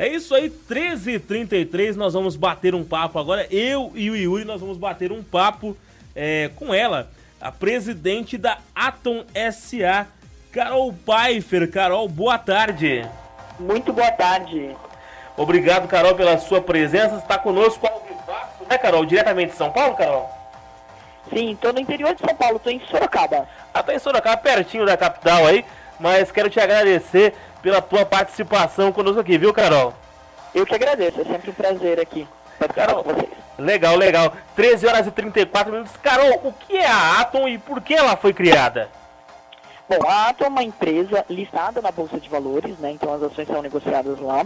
É isso aí, 13h33, nós vamos bater um papo agora. Eu e o Yuri, nós vamos bater um papo é, com ela, a presidente da Atom SA, Carol Pfeiffer. Carol, boa tarde. Muito boa tarde. Obrigado, Carol, pela sua presença. Está conosco ao vivaço, né, Carol? Diretamente de São Paulo, Carol? Sim, estou no interior de São Paulo, estou em Sorocaba. Ah, tá em Sorocaba, pertinho da capital aí, mas quero te agradecer pela tua participação conosco aqui, viu, Carol? Eu que agradeço, é sempre um prazer aqui Carol, com vocês. Legal, legal. 13 horas e 34 minutos. Carol, o que é a Atom e por que ela foi criada? Bom, a Atom é uma empresa listada na Bolsa de Valores, né? Então as ações são negociadas lá,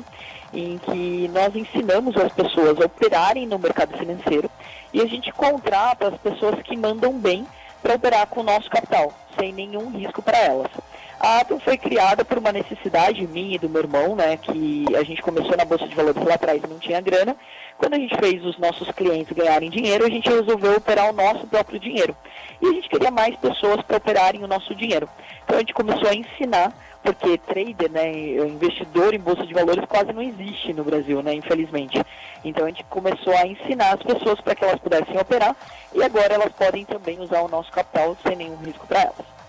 em que nós ensinamos as pessoas a operarem no mercado financeiro e a gente contrata as pessoas que mandam bem para operar com o nosso capital, sem nenhum risco para elas. A Atom foi criada por uma necessidade minha e do meu irmão, né, que a gente começou na Bolsa de Valores lá atrás e não tinha grana. Quando a gente fez os nossos clientes ganharem dinheiro, a gente resolveu operar o nosso próprio dinheiro. E a gente queria mais pessoas para operarem o nosso dinheiro. Então a gente começou a ensinar, porque trader, né, investidor em Bolsa de Valores quase não existe no Brasil, né, infelizmente. Então a gente começou a ensinar as pessoas para que elas pudessem operar e agora elas podem também usar o nosso capital sem nenhum risco para elas.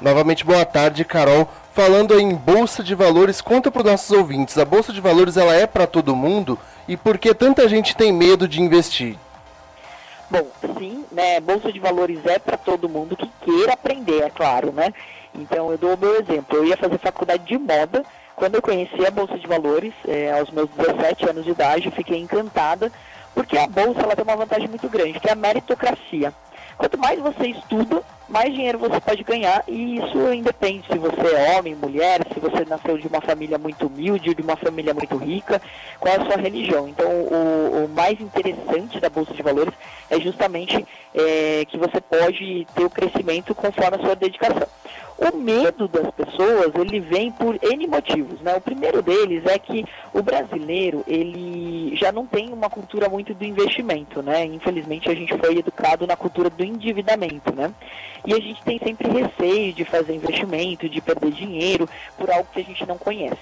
Novamente, boa tarde, Carol. Falando em Bolsa de Valores, conta para os nossos ouvintes. A Bolsa de Valores ela é para todo mundo e por que tanta gente tem medo de investir? Bom, sim, né, Bolsa de Valores é para todo mundo que queira aprender, é claro, né? Então eu dou o meu exemplo. Eu ia fazer faculdade de moda quando eu conheci a Bolsa de Valores, é, aos meus 17 anos de idade, eu fiquei encantada, porque a Bolsa ela tem uma vantagem muito grande, que é a meritocracia. Quanto mais você estuda, mais dinheiro você pode ganhar e isso independe se você é homem, mulher, se você nasceu de uma família muito humilde, de uma família muito rica, qual é a sua religião. Então, o, o mais interessante da Bolsa de Valores é justamente é, que você pode ter o crescimento conforme a sua dedicação. O medo das pessoas, ele vem por N motivos, né? O primeiro deles é que o brasileiro, ele já não tem uma cultura muito do investimento, né? Infelizmente a gente foi educado na cultura do endividamento, né? E a gente tem sempre receio de fazer investimento, de perder dinheiro por algo que a gente não conhece.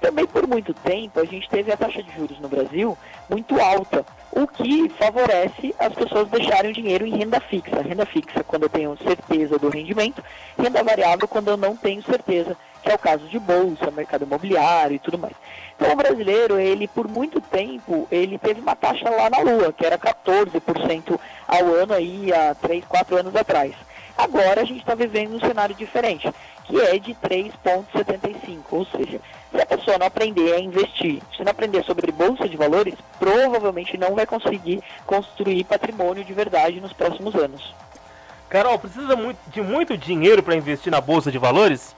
Também por muito tempo a gente teve a taxa de juros no Brasil muito alta, o que favorece as pessoas deixarem o dinheiro em renda fixa. Renda fixa quando eu tenho certeza do rendimento, renda variável quando eu não tenho certeza, que é o caso de bolsa, mercado imobiliário e tudo mais. Então o brasileiro, ele por muito tempo, ele teve uma taxa lá na lua, que era 14% ao ano aí há 3, 4 anos atrás. Agora a gente está vivendo um cenário diferente, que é de 3,75. Ou seja, se a pessoa não aprender a investir, se não aprender sobre bolsa de valores, provavelmente não vai conseguir construir patrimônio de verdade nos próximos anos. Carol, precisa de muito dinheiro para investir na bolsa de valores?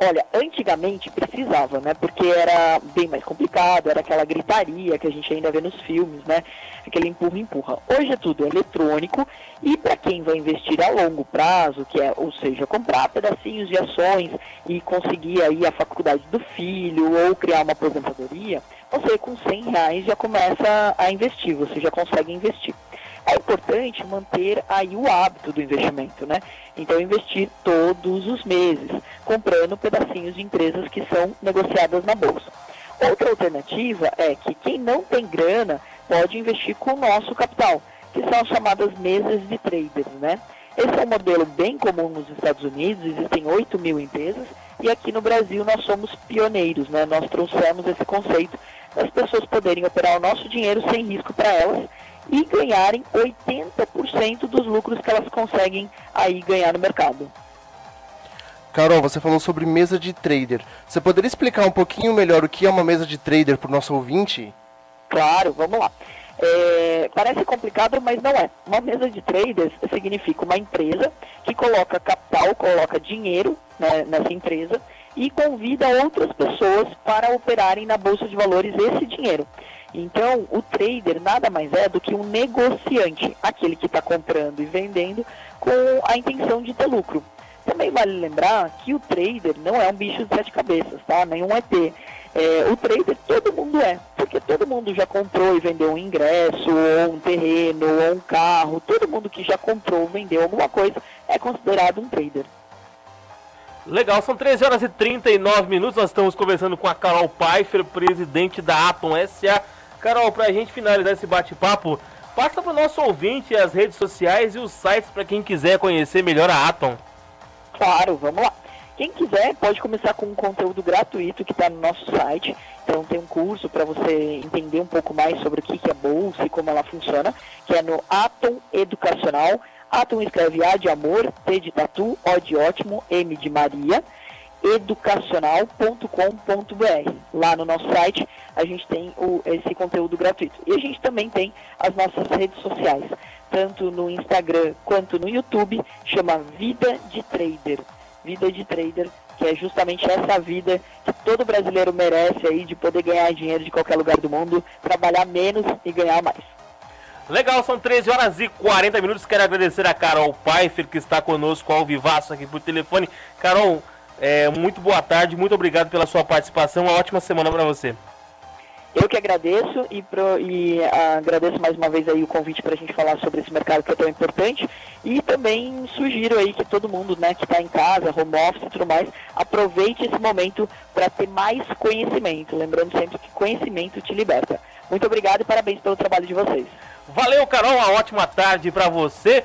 Olha, antigamente precisava, né? Porque era bem mais complicado, era aquela gritaria que a gente ainda vê nos filmes, né? Aquele empurra-empurra. Hoje é tudo eletrônico e para quem vai investir a longo prazo, que é, ou seja, comprar pedacinhos de ações e conseguir aí a faculdade do filho ou criar uma aposentadoria, você com 100 reais já começa a investir, você já consegue investir é importante manter aí o hábito do investimento, né? Então investir todos os meses, comprando pedacinhos de empresas que são negociadas na bolsa. Outra alternativa é que quem não tem grana pode investir com o nosso capital, que são as chamadas mesas de traders, né? Esse é um modelo bem comum nos Estados Unidos, existem 8 mil empresas, e aqui no Brasil nós somos pioneiros, né? Nós trouxemos esse conceito das pessoas poderem operar o nosso dinheiro sem risco para elas e ganharem 80% dos lucros que elas conseguem aí ganhar no mercado. Carol, você falou sobre mesa de trader. Você poderia explicar um pouquinho melhor o que é uma mesa de trader para o nosso ouvinte? Claro, vamos lá. É, parece complicado, mas não é. Uma mesa de traders significa uma empresa que coloca capital, coloca dinheiro né, nessa empresa e convida outras pessoas para operarem na bolsa de valores esse dinheiro. Então, o trader nada mais é do que um negociante, aquele que está comprando e vendendo com a intenção de ter lucro. Também vale lembrar que o trader não é um bicho de sete cabeças, tá? Nenhum ET. É, o trader todo mundo é, porque todo mundo já comprou e vendeu um ingresso, ou um terreno, ou um carro. Todo mundo que já comprou ou vendeu alguma coisa é considerado um trader. Legal, são 13 horas e 39 minutos. Nós estamos conversando com a Carol Pfeiffer, presidente da Atom SA. Carol, para a gente finalizar esse bate-papo, passa para o nosso ouvinte as redes sociais e os sites para quem quiser conhecer melhor a Atom. Claro, vamos lá. Quem quiser pode começar com um conteúdo gratuito que está no nosso site. Então tem um curso para você entender um pouco mais sobre o que, é bolsa e como ela funciona, que é no Atom Educacional. Atom escreve A de amor, T de tatu, O de ótimo, M de Maria, educacional.com.br. Lá no nosso site a gente tem o, esse conteúdo gratuito. E a gente também tem as nossas redes sociais, tanto no Instagram quanto no YouTube, chama Vida de Trader vida de trader, que é justamente essa vida que todo brasileiro merece aí de poder ganhar dinheiro de qualquer lugar do mundo, trabalhar menos e ganhar mais. Legal, são 13 horas e 40 minutos. Quero agradecer a Carol Pfeiffer que está conosco ao vivaço aqui por telefone. Carol, é, muito boa tarde, muito obrigado pela sua participação. Uma ótima semana para você. Eu que agradeço e, pro, e uh, agradeço mais uma vez aí o convite para a gente falar sobre esse mercado que é tão importante e também sugiro aí que todo mundo né, que está em casa, home office e tudo mais, aproveite esse momento para ter mais conhecimento. Lembrando sempre que conhecimento te liberta. Muito obrigado e parabéns pelo trabalho de vocês. Valeu, Carol, uma ótima tarde para você.